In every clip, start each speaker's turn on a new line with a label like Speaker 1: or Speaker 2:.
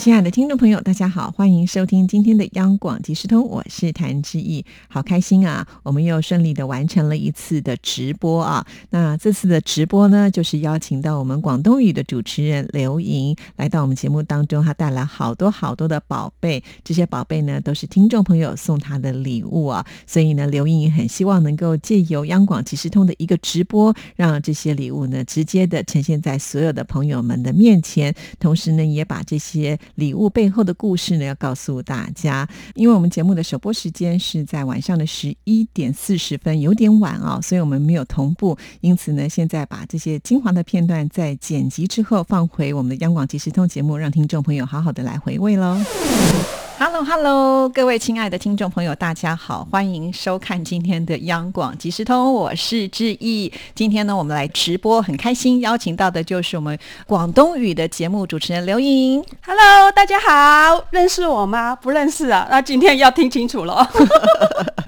Speaker 1: 亲爱的听众朋友，大家好，欢迎收听今天的央广即时通，我是谭志毅，好开心啊！我们又顺利的完成了一次的直播啊。那这次的直播呢，就是邀请到我们广东语的主持人刘莹来到我们节目当中，她带来好多好多的宝贝，这些宝贝呢都是听众朋友送她的礼物啊。所以呢，刘莹很希望能够借由央广即时通的一个直播，让这些礼物呢直接的呈现在所有的朋友们的面前，同时呢，也把这些。礼物背后的故事呢，要告诉大家。因为我们节目的首播时间是在晚上的十一点四十分，有点晚啊，所以我们没有同步。因此呢，现在把这些精华的片段在剪辑之后放回我们的央广即时通节目，让听众朋友好好的来回味喽。Hello，Hello，各位亲爱的听众朋友，大家好，欢迎收看今天的央广即时通，我是志毅。今天呢，我们来直播，很开心，邀请到的就是我们广东语的节目主持人刘莹。
Speaker 2: Hello，大家好，认识我吗？不认识啊，那今天要听清楚了。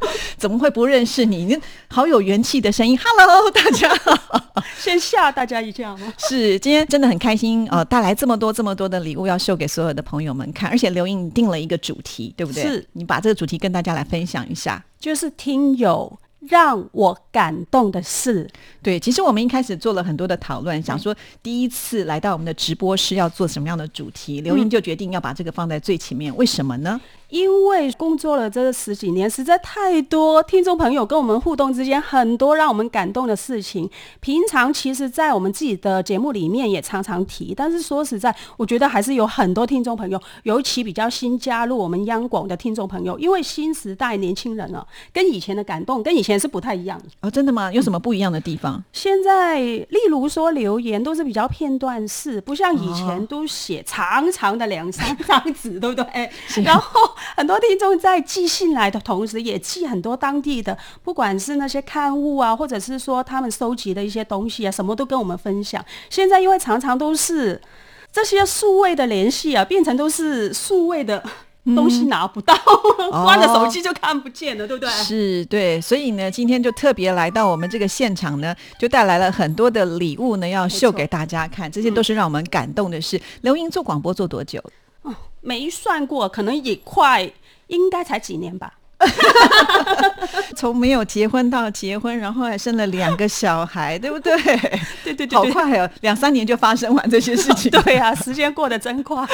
Speaker 1: 怎么会不认识你？你好有元气的声音。Hello，大家好，
Speaker 2: 先吓大家一跳吗？
Speaker 1: 是，今天真的很开心呃，带来这么多这么多的礼物要秀给所有的朋友们看，而且刘莹定了一个。主题对不对？
Speaker 2: 是
Speaker 1: 你把这个主题跟大家来分享一下，
Speaker 2: 就是听友让我感动的事。
Speaker 1: 对，其实我们一开始做了很多的讨论，想说第一次来到我们的直播室要做什么样的主题，刘英就决定要把这个放在最前面。为什么呢？
Speaker 2: 因为工作了这十几年，实在太多听众朋友跟我们互动之间很多让我们感动的事情。平常其实，在我们自己的节目里面也常常提，但是说实在，我觉得还是有很多听众朋友，尤其比较新加入我们央广的听众朋友，因为新时代年轻人了，跟以前的感动跟以前是不太一样
Speaker 1: 哦。真的吗？有什么不一样的地方？
Speaker 2: 现在，例如说留言都是比较片段式，不像以前都写长长的两三张纸，对不对？然后。很多听众在寄信来的同时，也寄很多当地的，不管是那些刊物啊，或者是说他们收集的一些东西啊，什么都跟我们分享。现在因为常常都是这些数位的联系啊，变成都是数位的东西 拿不到，关了手机就看不见了，对不对？
Speaker 1: 是，对。所以呢，今天就特别来到我们这个现场呢，就带来了很多的礼物呢，要秀给大家看。这些都是让我们感动的事。刘英做广播做多久？
Speaker 2: 没算过，可能也快，应该才几年吧。
Speaker 1: 从没有结婚到结婚，然后还生了两个小孩，对不对？
Speaker 2: 对对对，
Speaker 1: 好快哦，两三年就发生完这些事情。
Speaker 2: 对啊，时间过得真快，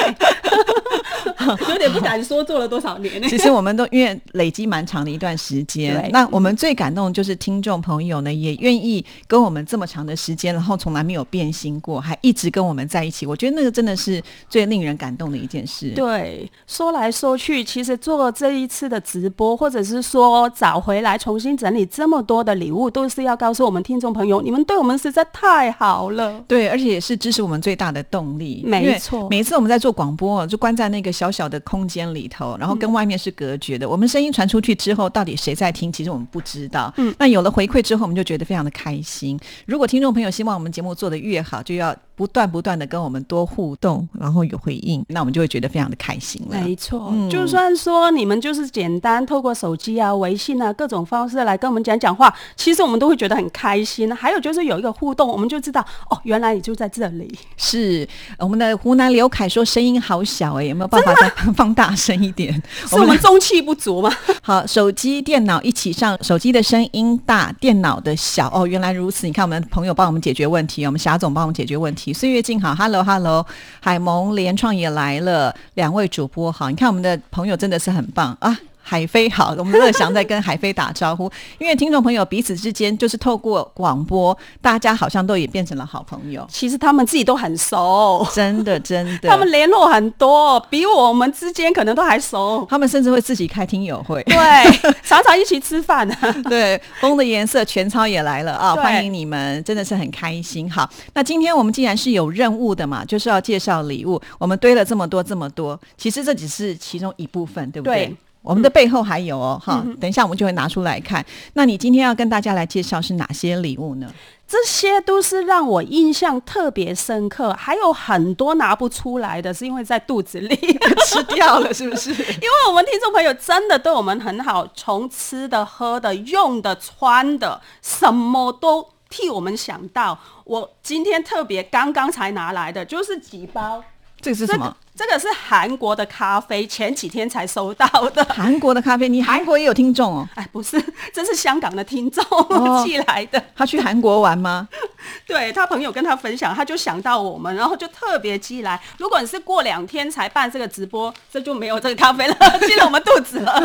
Speaker 2: 有点不敢说做了多少年。
Speaker 1: 其实我们都因为累积蛮长的一段时间。那我们最感动就是听众朋友呢，也愿意跟我们这么长的时间，然后从来没有变心过，还一直跟我们在一起。我觉得那个真的是最令人感动的一件事。
Speaker 2: 对，说来说去，其实做这一次的直播。或者是说找回来重新整理这么多的礼物，都是要告诉我们听众朋友，你们对我们实在太好了。
Speaker 1: 对，而且也是支持我们最大的动力。
Speaker 2: 没错，
Speaker 1: 每次我们在做广播，就关在那个小小的空间里头，然后跟外面是隔绝的。我们声音传出去之后，到底谁在听，其实我们不知道。嗯，那有了回馈之后，我们就觉得非常的开心。如果听众朋友希望我们节目做得越好，就要。不断不断的跟我们多互动，然后有回应，那我们就会觉得非常的开心了。
Speaker 2: 没错，就算说你们就是简单透过手机啊、微信啊各种方式来跟我们讲讲话，其实我们都会觉得很开心。还有就是有一个互动，我们就知道哦，原来你就在这里。
Speaker 1: 是我们的湖南刘凯说声音好小哎，有没有办法再放大声一点？
Speaker 2: 是我们中气不足吗？
Speaker 1: 好，手机、电脑一起上，手机的声音大，电脑的小哦，原来如此。你看，我们朋友帮我们解决问题，我们霞总帮我们解决问题。岁月静好，Hello Hello，海萌联创也来了，两位主播。好，你看我们的朋友真的是很棒。啊。海飞好，我们乐祥在跟海飞打招呼，因为听众朋友彼此之间就是透过广播，大家好像都也变成了好朋友。
Speaker 2: 其实他们自己都很熟，
Speaker 1: 真的 真的，
Speaker 2: 他们联络很多，比我们之间可能都还熟。
Speaker 1: 他们甚至会自己开听友会，
Speaker 2: 对，常常一起吃饭。
Speaker 1: 对，风的颜色全超也来了啊，欢迎你们，真的是很开心。好，那今天我们既然是有任务的嘛，就是要介绍礼物，我们堆了这么多这么多，其实这只是其中一部分，对不对？我们的背后还有哦，哈，等一下我们就会拿出来看。那你今天要跟大家来介绍是哪些礼物呢？
Speaker 2: 这些都是让我印象特别深刻，还有很多拿不出来的，是因为在肚子里
Speaker 1: 吃掉了，是不是？因
Speaker 2: 为我们听众朋友真的对我们很好，从吃的、喝的、用的、穿的，什么都替我们想到。我今天特别刚刚才拿来的，就是几包，
Speaker 1: 这是什么？
Speaker 2: 这个是韩国的咖啡，前几天才收到的。
Speaker 1: 韩国的咖啡，你韩国也有听众哦？
Speaker 2: 哎，不是，这是香港的听众寄来的。
Speaker 1: 他去韩国玩吗？
Speaker 2: 对他朋友跟他分享，他就想到我们，然后就特别寄来。如果你是过两天才办这个直播，这就没有这个咖啡了，进了我们肚子了。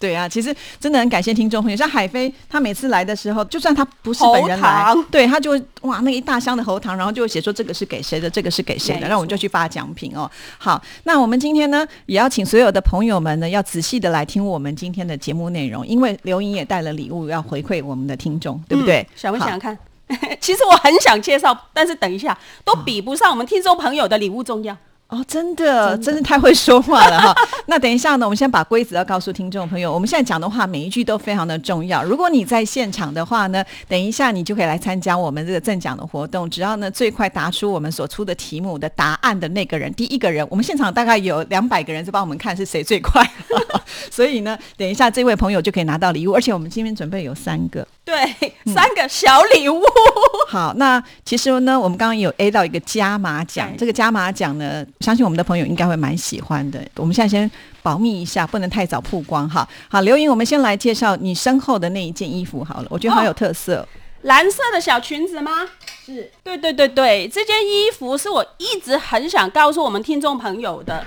Speaker 1: 对啊，其实真的很感谢听众朋友，像海飞，他每次来的时候，就算他不是本人来，对他就哇，那一大箱的喉糖，然后就会写说这个是给谁的，这个是给谁的，然后我们就去发奖品哦。好，那我们今天呢，也要请所有的朋友们呢，要仔细的来听我们今天的节目内容，因为刘莹也带了礼物要回馈我们的听众，对不对？
Speaker 2: 想不想看？其实我很想介绍，但是等一下都比不上我们听众朋友的礼物重要。
Speaker 1: 哦，真的，真是太会说话了哈。那等一下呢，我们先把规则要告诉听众朋友。我们现在讲的话，每一句都非常的重要。如果你在现场的话呢，等一下你就可以来参加我们这个赠奖的活动。只要呢最快答出我们所出的题目的答案的那个人，第一个人，我们现场大概有两百个人在帮我们看是谁最快。所以呢，等一下这位朋友就可以拿到礼物，而且我们今天准备有三个，
Speaker 2: 对，三个小礼物。
Speaker 1: 好，那其实呢，我们刚刚有 A 到一个加码奖，这个加码奖呢。相信我们的朋友应该会蛮喜欢的。我们现在先保密一下，不能太早曝光哈。好，刘莹，我们先来介绍你身后的那一件衣服好了，我觉得好有特色。
Speaker 2: 蓝色的小裙子吗？
Speaker 1: 是
Speaker 2: 对对对对，这件衣服是我一直很想告诉我们听众朋友的。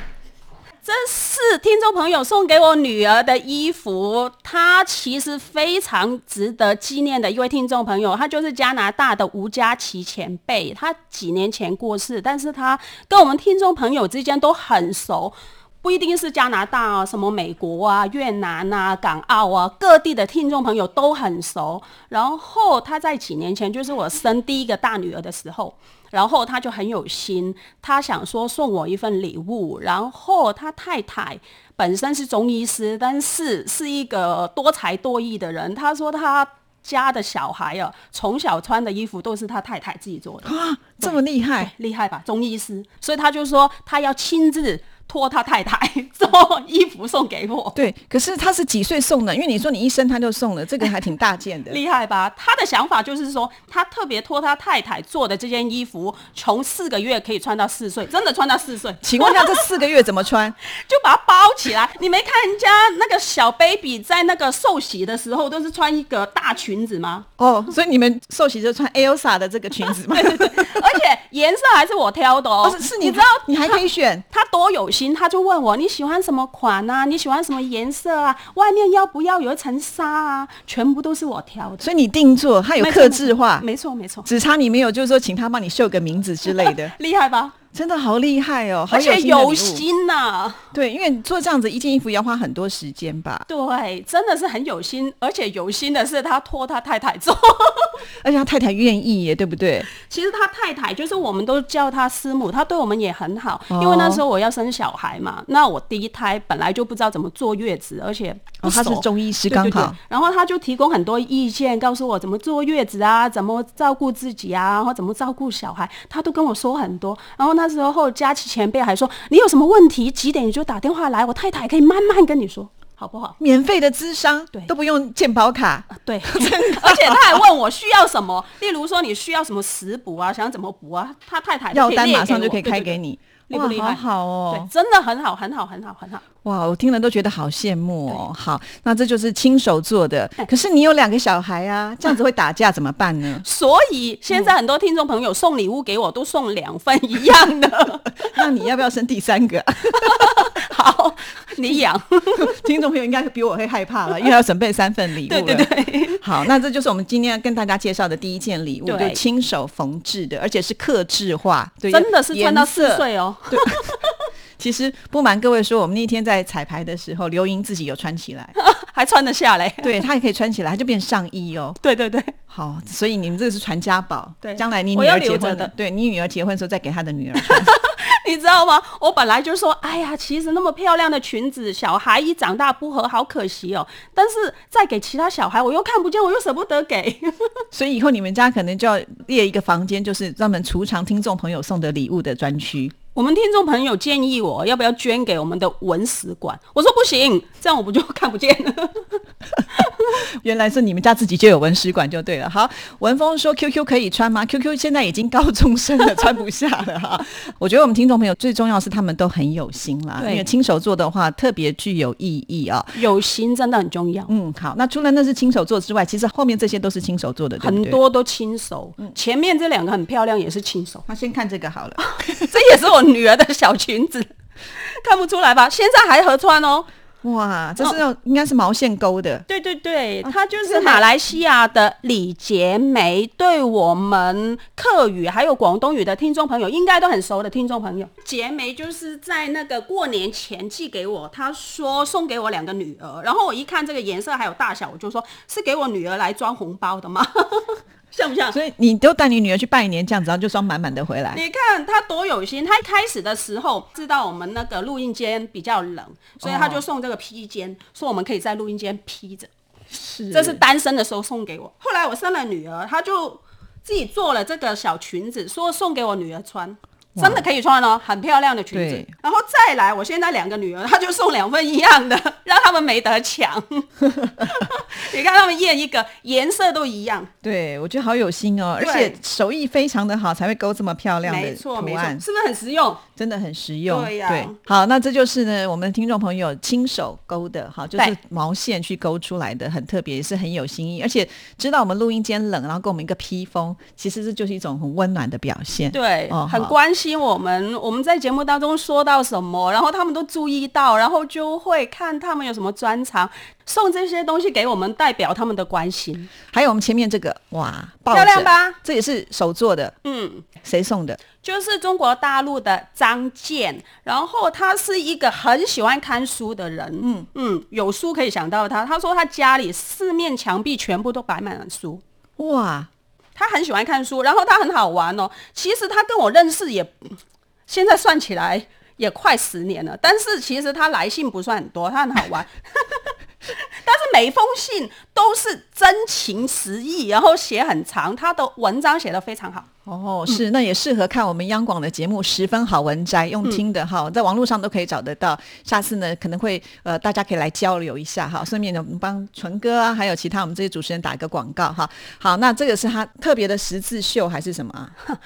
Speaker 2: 这是听众朋友送给我女儿的衣服，她其实非常值得纪念的一位听众朋友，她就是加拿大的吴佳琪前辈，她几年前过世，但是她跟我们听众朋友之间都很熟，不一定是加拿大啊，什么美国啊、越南啊、港澳啊，各地的听众朋友都很熟。然后她在几年前，就是我生第一个大女儿的时候。然后他就很有心，他想说送我一份礼物。然后他太太本身是中医师，但是是一个多才多艺的人。他说他家的小孩啊，从小穿的衣服都是他太太自己做的
Speaker 1: 啊，这么厉害，
Speaker 2: 厉害吧？中医师，所以他就说他要亲自。托他太太 做衣服送给我，
Speaker 1: 对，可是他是几岁送的？因为你说你一生他就送了，这个还挺大件的，
Speaker 2: 厉害吧？他的想法就是说，他特别托他太太做的这件衣服，从四个月可以穿到四岁，真的穿到四岁。
Speaker 1: 请问一下，这四个月怎么穿？
Speaker 2: 就把它包起来。你没看人家那个小 baby 在那个受洗的时候都是穿一个大裙子吗？
Speaker 1: 哦，所以你们受洗就穿 Elsa 的这个裙子吗？
Speaker 2: 对对对，而且颜色还是我挑的哦。
Speaker 1: 是是，你知道你还可以选，
Speaker 2: 他多有心。他就问我你喜欢什么款啊？你喜欢什么颜色啊？外面要不要有一层纱啊？全部都是我挑的，
Speaker 1: 所以你定做，他有刻字化，
Speaker 2: 没错没错，
Speaker 1: 只差你没有，就是说请他帮你绣个名字之类的，
Speaker 2: 厉害吧？
Speaker 1: 真的好厉害哦，
Speaker 2: 而且有心呐。
Speaker 1: 对，因为做这样子一件衣服要花很多时间吧？
Speaker 2: 对，真的是很有心，而且有心的是他托他太太做，
Speaker 1: 而且他太太愿意耶，对不对？
Speaker 2: 其实他太太就是我们都叫他师母，他对我们也很好。因为那时候我要生小孩嘛，那我第一胎本来就不知道怎么坐月子，而且
Speaker 1: 他是中医师刚好，
Speaker 2: 然后他就提供很多意见，告诉我怎么坐月子啊，怎么照顾自己啊，然后怎么照顾小孩，他都跟我说很多，然后。那时候佳琪前辈还说：“你有什么问题，几点你就打电话来，我太太可以慢慢跟你说，好不好？
Speaker 1: 免费的智商，
Speaker 2: 对，
Speaker 1: 都不用健保卡，
Speaker 2: 对，而且他还问我需要什么，例如说你需要什么食补啊，想怎么补啊，他太太
Speaker 1: 药单马上就可以开给你。”
Speaker 2: 厉不厉害？
Speaker 1: 好哦，
Speaker 2: 对，真的很好，很好，很好，很好。
Speaker 1: 哇，我听了都觉得好羡慕哦。好，那这就是亲手做的。可是你有两个小孩啊，这样子会打架怎么办呢？
Speaker 2: 所以现在很多听众朋友送礼物给我，都送两份一样的。
Speaker 1: 那你要不要生第三个？
Speaker 2: 好，你养。
Speaker 1: 听众朋友应该比我会害怕了，因为要准备三份礼物
Speaker 2: 了。对对对。
Speaker 1: 好，那这就是我们今天要跟大家介绍的第一件礼物，就亲手缝制的，而且是刻制化，
Speaker 2: 对，真的是穿到四岁哦。对，
Speaker 1: 其实不瞒各位说，我们那天在彩排的时候，刘莹自己有穿起来，
Speaker 2: 还穿得下来。
Speaker 1: 对，她也可以穿起来，她就变上衣哦。
Speaker 2: 对对对，
Speaker 1: 好，所以你们这个是传家宝。
Speaker 2: 对，
Speaker 1: 将来你女儿结婚的，对你女儿结婚的时候再给她的女儿穿。
Speaker 2: 你知道吗？我本来就说，哎呀，其实那么漂亮的裙子，小孩一长大不合，好可惜哦。但是再给其他小孩，我又看不见，我又舍不得给。
Speaker 1: 所以以后你们家可能就要列一个房间，就是专门储藏听众朋友送的礼物的专区。
Speaker 2: 我们听众朋友建议我要不要捐给我们的文史馆，我说不行，这样我不就看不见了。
Speaker 1: 原来是你们家自己就有文史馆就对了。好，文峰说 QQ 可以穿吗？QQ 现在已经高中生了，穿不下了哈。我觉得我们听众朋友最重要是他们都很有心啦，因为亲手做的话特别具有意义啊。
Speaker 2: 有心真的很重要。
Speaker 1: 嗯，好，那除了那是亲手做之外，其实后面这些都是亲手做的，
Speaker 2: 很多都亲手。前面这两个很漂亮，也是亲手。
Speaker 1: 那先看这个好了，
Speaker 2: 这也是我女儿的小裙子，看不出来吧？现在还合穿哦。
Speaker 1: 哇，这是应该是毛线钩的。
Speaker 2: 对对对，它就是马来西亚的李杰梅，对我们客语还有广东语的听众朋友应该都很熟的听众朋友。杰梅就是在那个过年前寄给我，他说送给我两个女儿，然后我一看这个颜色还有大小，我就说是给我女儿来装红包的吗？像不像？
Speaker 1: 所以你都带你女儿去拜年，这样子然后就装满满的回来。
Speaker 2: 你看她多有心，她一开始的时候知道我们那个录音间比较冷，所以她就送这个披肩，说我们可以在录音间披着。
Speaker 1: 是，
Speaker 2: 这是单身的时候送给我。后来我生了女儿，她就自己做了这个小裙子，说送给我女儿穿。真的可以穿哦，很漂亮的裙子。然后再来，我现在两个女儿，她就送两份一样的，让他们没得抢。你看他们验一个颜色都一样。
Speaker 1: 对，我觉得好有心哦，而且手艺非常的好，才会勾这么漂亮的图案，
Speaker 2: 是不是很实用？
Speaker 1: 真的很实用。
Speaker 2: 对呀。
Speaker 1: 好，那这就是呢，我们听众朋友亲手勾的，哈，就是毛线去勾出来的，很特别，也是很有心意。而且知道我们录音间冷，然后给我们一个披风，其实这就是一种很温暖的表现。
Speaker 2: 对，哦很关心。我们我们在节目当中说到什么，然后他们都注意到，然后就会看他们有什么专长，送这些东西给我们，代表他们的关心。
Speaker 1: 还有我们前面这个，哇，
Speaker 2: 漂亮吧？
Speaker 1: 这也是手做的，
Speaker 2: 嗯，
Speaker 1: 谁送的？
Speaker 2: 就是中国大陆的张健，然后他是一个很喜欢看书的人，嗯嗯，有书可以想到他。他说他家里四面墙壁全部都摆满了书，
Speaker 1: 哇。
Speaker 2: 他很喜欢看书，然后他很好玩哦。其实他跟我认识也，现在算起来也快十年了。但是其实他来信不算很多，他很好玩。但是每一封信都是真情实意，然后写很长，他的文章写得非常好。
Speaker 1: 哦，是，那也适合看我们央广的节目，十分好文摘，用听的哈，在网络上都可以找得到。下次呢，可能会呃，大家可以来交流一下哈，顺便呢，我们帮纯哥啊，还有其他我们这些主持人打一个广告哈。好，那这个是他特别的十字绣还是什么啊？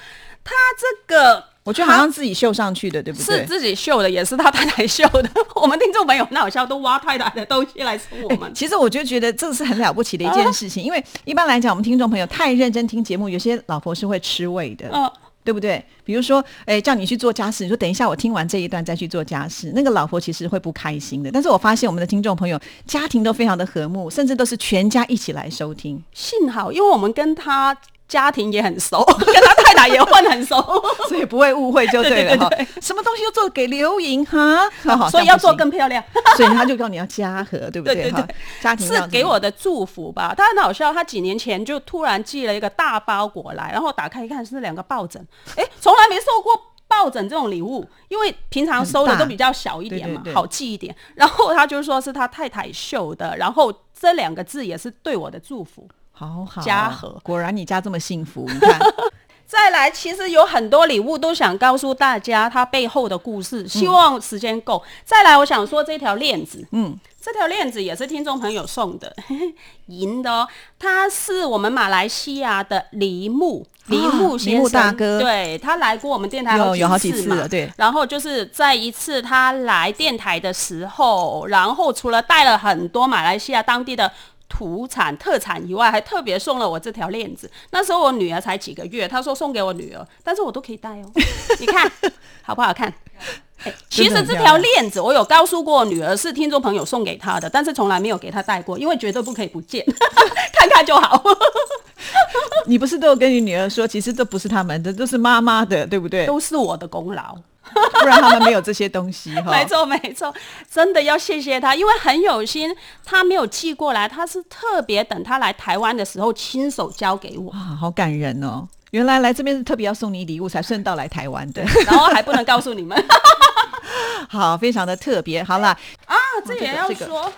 Speaker 2: 他这个。
Speaker 1: 我觉得好像自己绣上去的，对不
Speaker 2: 对？是自己绣的，也是他太太绣的。我们听众朋友很好笑，都挖太太的东西来送我们。
Speaker 1: 其实我就觉得这是很了不起的一件事情，因为一般来讲，我们听众朋友太认真听节目，有些老婆是会吃味的，嗯，对不对？比如说，哎，叫你去做家事，你说等一下我听完这一段再去做家事，那个老婆其实会不开心的。但是我发现我们的听众朋友家庭都非常的和睦，甚至都是全家一起来收听。
Speaker 2: 幸好，因为我们跟他。家庭也很熟，跟他太太也混很熟，
Speaker 1: 所以不会误会就对了哈。什么东西都做给刘莹哈，
Speaker 2: 所以要做更漂亮，
Speaker 1: 所以他就告你要家和，对不对？哈，家庭
Speaker 2: 是给我的祝福吧。他很好笑，他几年前就突然寄了一个大包裹来，然后打开一看是两个抱枕，哎，从来没收过抱枕这种礼物，因为平常收的都比较小一点嘛，好记一点。然后他就说是他太太绣的，然后这两个字也是对我的祝福。
Speaker 1: 好好，
Speaker 2: 家和
Speaker 1: 果然你家这么幸福。你看，
Speaker 2: 再来，其实有很多礼物都想告诉大家它背后的故事。希望时间够。再来，我想说这条链子，嗯，这条链子也是听众朋友送的，银的哦。他是我们马来西亚的梨木，梨木先生
Speaker 1: 大哥，
Speaker 2: 对他来过我们电台
Speaker 1: 有有好几
Speaker 2: 次
Speaker 1: 了，对。
Speaker 2: 然后就是在一次他来电台的时候，然后除了带了很多马来西亚当地的。土产特产以外，还特别送了我这条链子。那时候我女儿才几个月，她说送给我女儿，但是我都可以戴哦。你看好不好看？其实这条链子我有告诉过女儿是听众朋友送给她的，但是从来没有给她戴过，因为绝对不可以不见，看看就好。
Speaker 1: 你不是都有跟你女儿说，其实这不是他们的，都是妈妈的，对不对？
Speaker 2: 都是我的功劳。
Speaker 1: 不然他们没有这些东西哈。
Speaker 2: 没错没错，真的要谢谢他，因为很有心，他没有寄过来，他是特别等他来台湾的时候亲手交给我。哇，
Speaker 1: 好感人哦！原来来这边是特别要送你礼物，才顺道来台湾的。
Speaker 2: 然后还不能告诉你们
Speaker 1: 好，非常的特别。好了，
Speaker 2: 啊，这也要
Speaker 1: 这个
Speaker 2: 说。这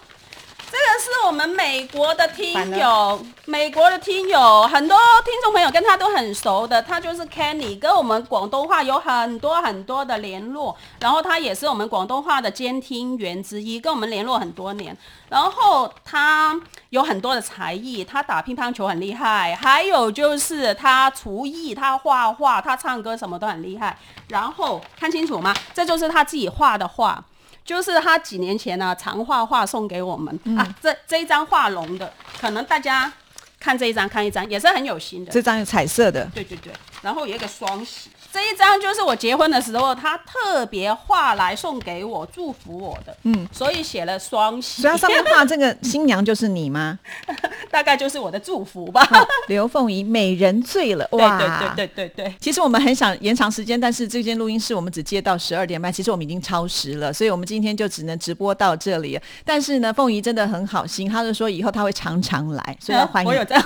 Speaker 2: 个是我们美国的听友，美国的听友，很多听众朋友跟他都很熟的，他就是 Kenny，跟我们广东话有很多很多的联络，然后他也是我们广东话的监听员之一，跟我们联络很多年，然后他有很多的才艺，他打乒乓球很厉害，还有就是他厨艺，他画画，他唱歌什么都很厉害，然后看清楚吗？这就是他自己画的画。就是他几年前呢、常画画送给我们、啊，这这一张画龙的，可能大家看这一张看一张也是很有心的，
Speaker 1: 这张有彩色的，
Speaker 2: 对对对，然后有一个双喜，这一张就是我结婚的时候他特别画来送给我，祝福我的，
Speaker 1: 嗯，
Speaker 2: 所以写了双喜
Speaker 1: 所以，它上面画这个新娘就是你吗？
Speaker 2: 大概就是我的祝福吧。
Speaker 1: 好刘凤仪，美人醉了，
Speaker 2: 对
Speaker 1: 哇！
Speaker 2: 对对对对对，
Speaker 1: 其实我们很想延长时间，但是这间录音室我们只接到十二点半，其实我们已经超时了，所以我们今天就只能直播到这里。但是呢，凤仪真的很好心，她就说以后她会常常来，所以要欢迎。
Speaker 2: 我有这样，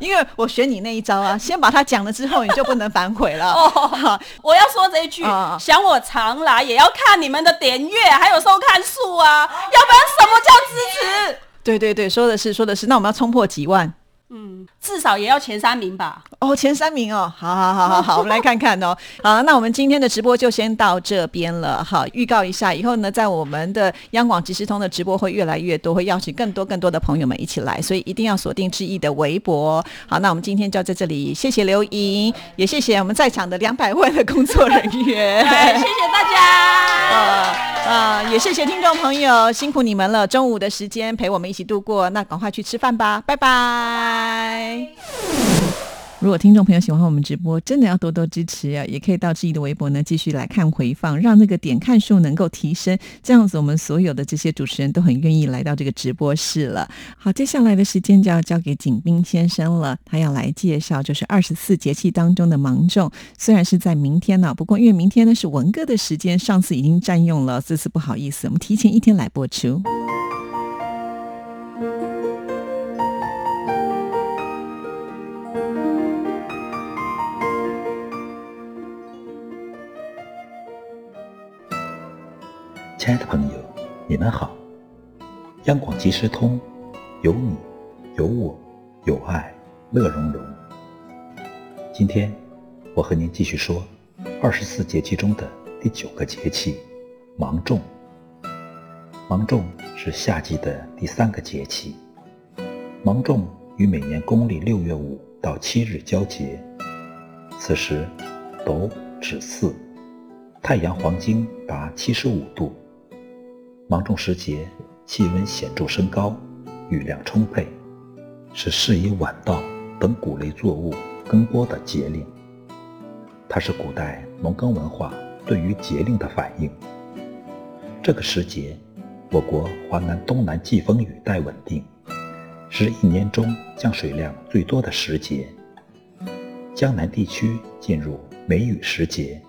Speaker 1: 因为我学你那一招啊，先把它讲了之后，你就不能反悔了。
Speaker 2: 哦，我要说这一句，
Speaker 1: 啊
Speaker 2: 想我常来也要看你们的点阅还有收看数啊，要不然什么叫支持？
Speaker 1: 对对对，说的是说的是，那我们要冲破几万。
Speaker 2: 嗯，至少也要前三名吧。
Speaker 1: 哦，前三名哦，好好好好好，我们来看看哦。好，那我们今天的直播就先到这边了。好，预告一下，以后呢，在我们的央广即时通的直播会越来越多，会邀请更多更多的朋友们一起来，所以一定要锁定志毅的微博。好，那我们今天就在这里，谢谢刘莹，也谢谢我们在场的两百位的工作人员。
Speaker 2: 哎，谢谢大家。
Speaker 1: 呃呃，也谢谢听众朋友，辛苦你们了。中午的时间陪我们一起度过，那赶快去吃饭吧，拜拜。如果听众朋友喜欢我们直播，真的要多多支持啊！也可以到志毅的微博呢，继续来看回放，让那个点看数能够提升。这样子，我们所有的这些主持人都很愿意来到这个直播室了。好，接下来的时间就要交给景斌先生了，他要来介绍就是二十四节气当中的芒种。虽然是在明天呢、不过因为明天呢是文哥的时间，上次已经占用了，这次不好意思，我们提前一天来播出。
Speaker 3: 亲爱的朋友，你们好！央广即时通，有你，有我，有爱，乐融融。今天我和您继续说二十四节气中的第九个节气——芒种。芒种是夏季的第三个节气，芒种于每年公历六月五到七日交节，此时斗指巳，太阳黄经达七十五度。芒种时节，气温显著升高，雨量充沛，是适宜晚稻等谷类作物耕播的节令。它是古代农耕文化对于节令的反应。这个时节，我国华南东南季风雨带稳定，是一年中降水量最多的时节。江南地区进入梅雨时节，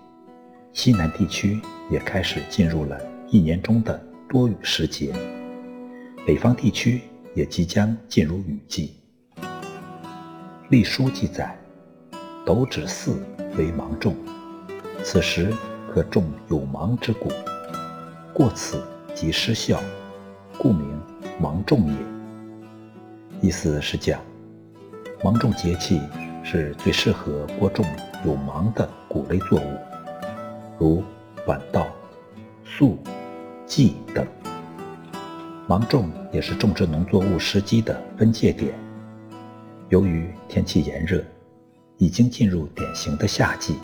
Speaker 3: 西南地区也开始进入了一年中的多雨时节，北方地区也即将进入雨季。历书记载，斗指巳为芒种，此时可种有芒之谷，过此即失效，故名芒种也。意思是讲，芒种节气是最适合播种有芒的谷类作物，如晚稻、粟、季等。芒种也是种植农作物时机的分界点。由于天气炎热，已经进入典型的夏季，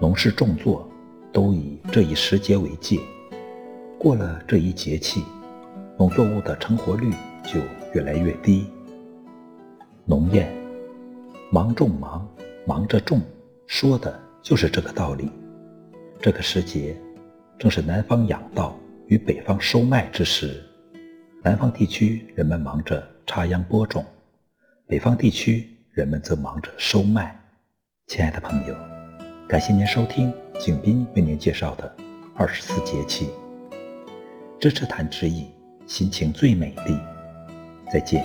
Speaker 3: 农事种作都以这一时节为界。过了这一节气，农作物的成活率就越来越低。农谚“芒种忙，忙着种”，说的就是这个道理。这个时节正是南方养稻与北方收麦之时，南方地区人们忙着插秧播种，北方地区人们则忙着收麦。亲爱的朋友，感谢您收听景斌为您介绍的二十四节气。支持谈之意，心情最美丽。再见。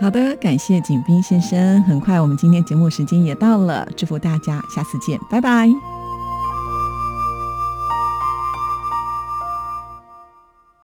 Speaker 1: 好的，感谢景斌先生。很快，我们今天节目时间也到了，祝福大家，下次见，拜拜。